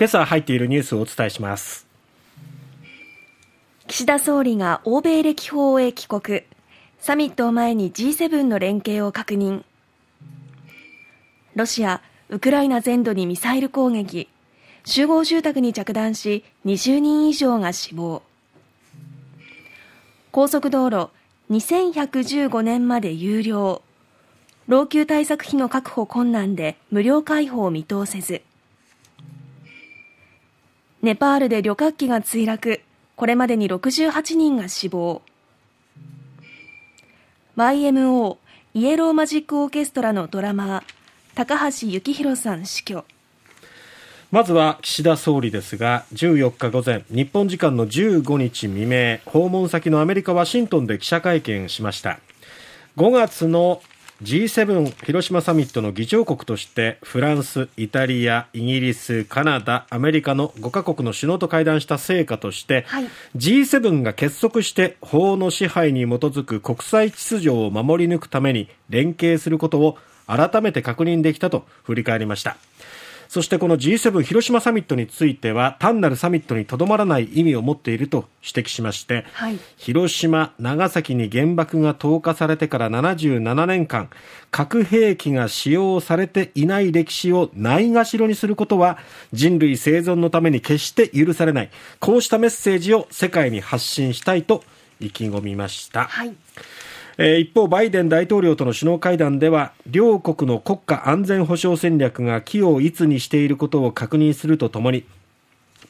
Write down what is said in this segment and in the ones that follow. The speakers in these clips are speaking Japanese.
今朝入っているニュースをお伝えします。岸田総理が欧米歴訪へ帰国。サミットを前に G7 の連携を確認。ロシアウクライナ全土にミサイル攻撃。集合住宅に着弾し20人以上が死亡。高速道路2115年まで有料。老朽対策費の確保困難で無料開放見通せず。ネパールで旅客機が墜落。これまでに68人が死亡。YMO イエローマジックオーケストラのドラマー高橋幸宏さん死去。まずは岸田総理ですが14日午前日本時間の15日未明訪問先のアメリカ・ワシントンで記者会見しました。5月の G7 広島サミットの議長国としてフランス、イタリア、イギリス、カナダ、アメリカの5カ国の首脳と会談した成果として、はい、G7 が結束して法の支配に基づく国際秩序を守り抜くために連携することを改めて確認できたと振り返りました。そしてこの G7 広島サミットについては単なるサミットにとどまらない意味を持っていると指摘しまして、はい、広島、長崎に原爆が投下されてから77年間核兵器が使用されていない歴史をないがしろにすることは人類生存のために決して許されない。こうしたメッセージを世界に発信したいと意気込みました。はいえー、一方、バイデン大統領との首脳会談では、両国の国家安全保障戦略が機をいつにしていることを確認するとともに、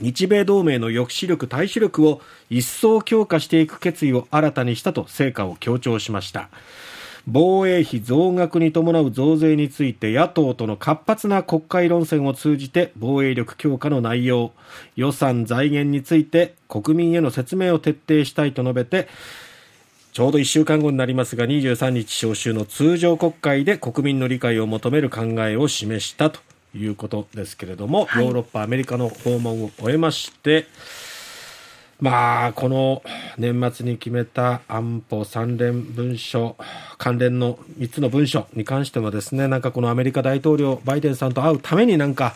日米同盟の抑止力、対処力を一層強化していく決意を新たにしたと成果を強調しました。防衛費増額に伴う増税について野党との活発な国会論戦を通じて防衛力強化の内容、予算財源について国民への説明を徹底したいと述べて、ちょうど1週間後になりますが23日召集の通常国会で国民の理解を求める考えを示したということですけれども、はい、ヨーロッパ、アメリカの訪問を終えましてまあ、この年末に決めた安保三連文書、関連の3つの文書に関してもですね、なんかこのアメリカ大統領、バイデンさんと会うためになんか、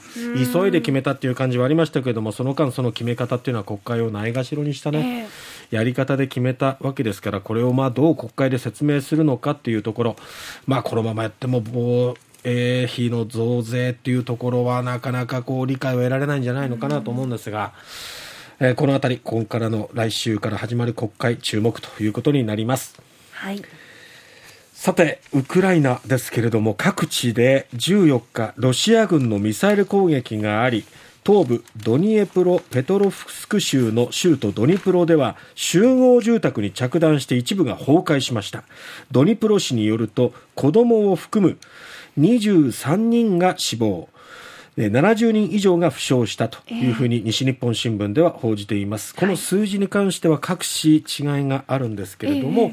急いで決めたっていう感じはありましたけれども、その間、その決め方っていうのは国会をないがしろにしたね、やり方で決めたわけですから、これをまあどう国会で説明するのかっていうところ、まあこのままやっても、防衛費の増税っていうところはなかなかこう理解を得られないんじゃないのかなと思うんですが、えー、このあたり、今からの来週から始まる国会、注目ということになります。はい。さて、ウクライナですけれども、各地で14日、ロシア軍のミサイル攻撃があり、東部ドニエプロペトロフスク州の州都ドニプロでは集合住宅に着弾して一部が崩壊しました。ドニプロ市によると子供を含む23人が死亡。70人以上が負傷したというふうに西日本新聞では報じています、えー、この数字に関しては各市違いがあるんですけれども、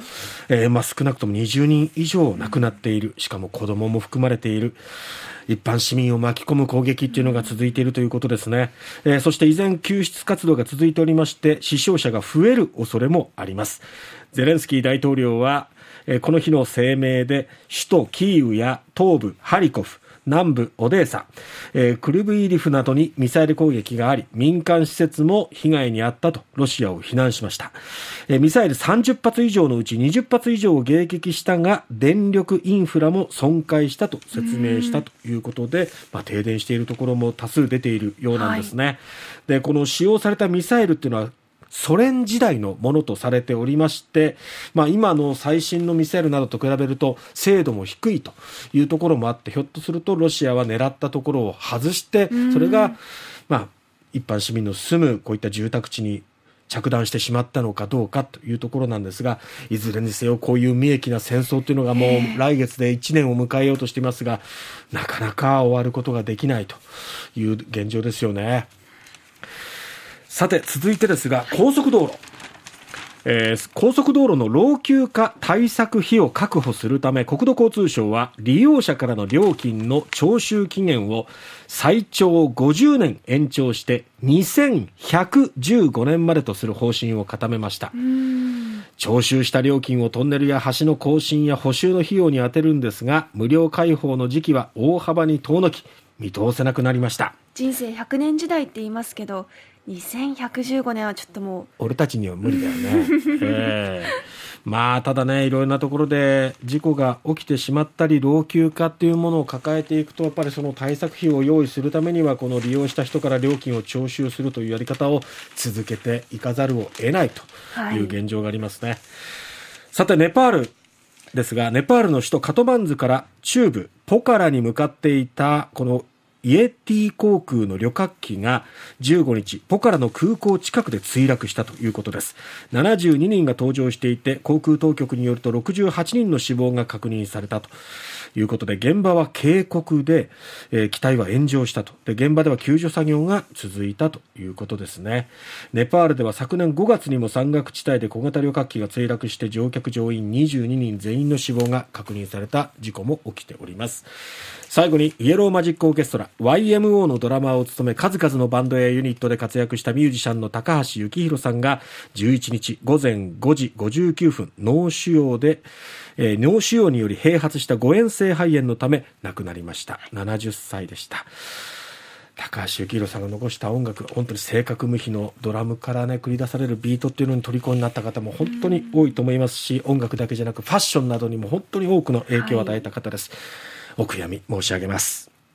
えー、えー、まあ、少なくとも20人以上亡くなっている。しかも子どもも含まれている。一般市民を巻き込む攻撃っていうのが続いているということですね、えー、そして依然救出活動が続いておりまして死傷者が増える恐れもあります。ゼレンスキー大統領はこの日の声明で首都キーウや東部ハリコフ南部オデーサ、えー、クルブイリフなどにミサイル攻撃があり、民間施設も被害に遭ったとロシアを非難しました。えー、ミサイル30発以上のうち20発以上を迎撃したが、電力インフラも損壊したと説明したということで、まあ、停電しているところも多数出ているようなんですね。はい、で、この使用されたミサイルっていうのはソ連時代のものとされておりまして、まあ、今の最新のミサイルなどと比べると精度も低いというところもあってひょっとするとロシアは狙ったところを外してそれが、まあ、一般市民の住むこういった住宅地に着弾してしまったのかどうかというところなんですがいずれにせよこういう無益な戦争というのがもう来月で1年を迎えようとしていますがなかなか終わることができないという現状ですよね。さて続いてですが高速道路、えー、高速道路の老朽化対策費を確保するため国土交通省は利用者からの料金の徴収期限を最長50年延長して2115年までとする方針を固めました。徴収した料金をトンネルや橋の更新や補修の費用に充てるんですが無料開放の時期は大幅に遠のき見通せなくなりました。人生100年時代って言いますけど2115年はちょっともう。俺たちには無理だよね、えーまあただねいろいろなところで事故が起きてしまったり老朽化っていうものを抱えていくとやっぱりその対策費を用意するためにはこの利用した人から料金を徴収するというやり方を続けていかざるを得ないとい。う現状がありますね、はい、さてネパールですがネパールの首都カトマンズから中部ポカラに向かっていたこのイエティ航空の旅客機が15日、ポカラの空港近くで墜落したということです。72人が搭乗していて、航空当局によると68人の死亡が確認されたということで、現場は渓谷で、えー、機体は炎上したとで。現場では救助作業が続いたということですね。ネパールでは昨年5月にも山岳地帯で小型旅客機が墜落して乗客乗員22人全員の死亡が確認された事故も起きております。最後にイエローマジックオーケストラ YMO のドラマーを務め数々のバンドやユニットで活躍したミュージシャンの高橋幸宏さんが11日午前5時59分脳腫瘍で、えー、脳腫瘍により併発した誤嚥性肺炎のため亡くなりました。70歳でした。高橋幸宏さんが残した音楽本当に正確無比のドラムからね繰り出されるビートっていうのに虜になった方も本当に多いと思いますし音楽だけじゃなくファッションなどにも本当に多くの影響を与えた方です、はい。お悔やみ申し上げます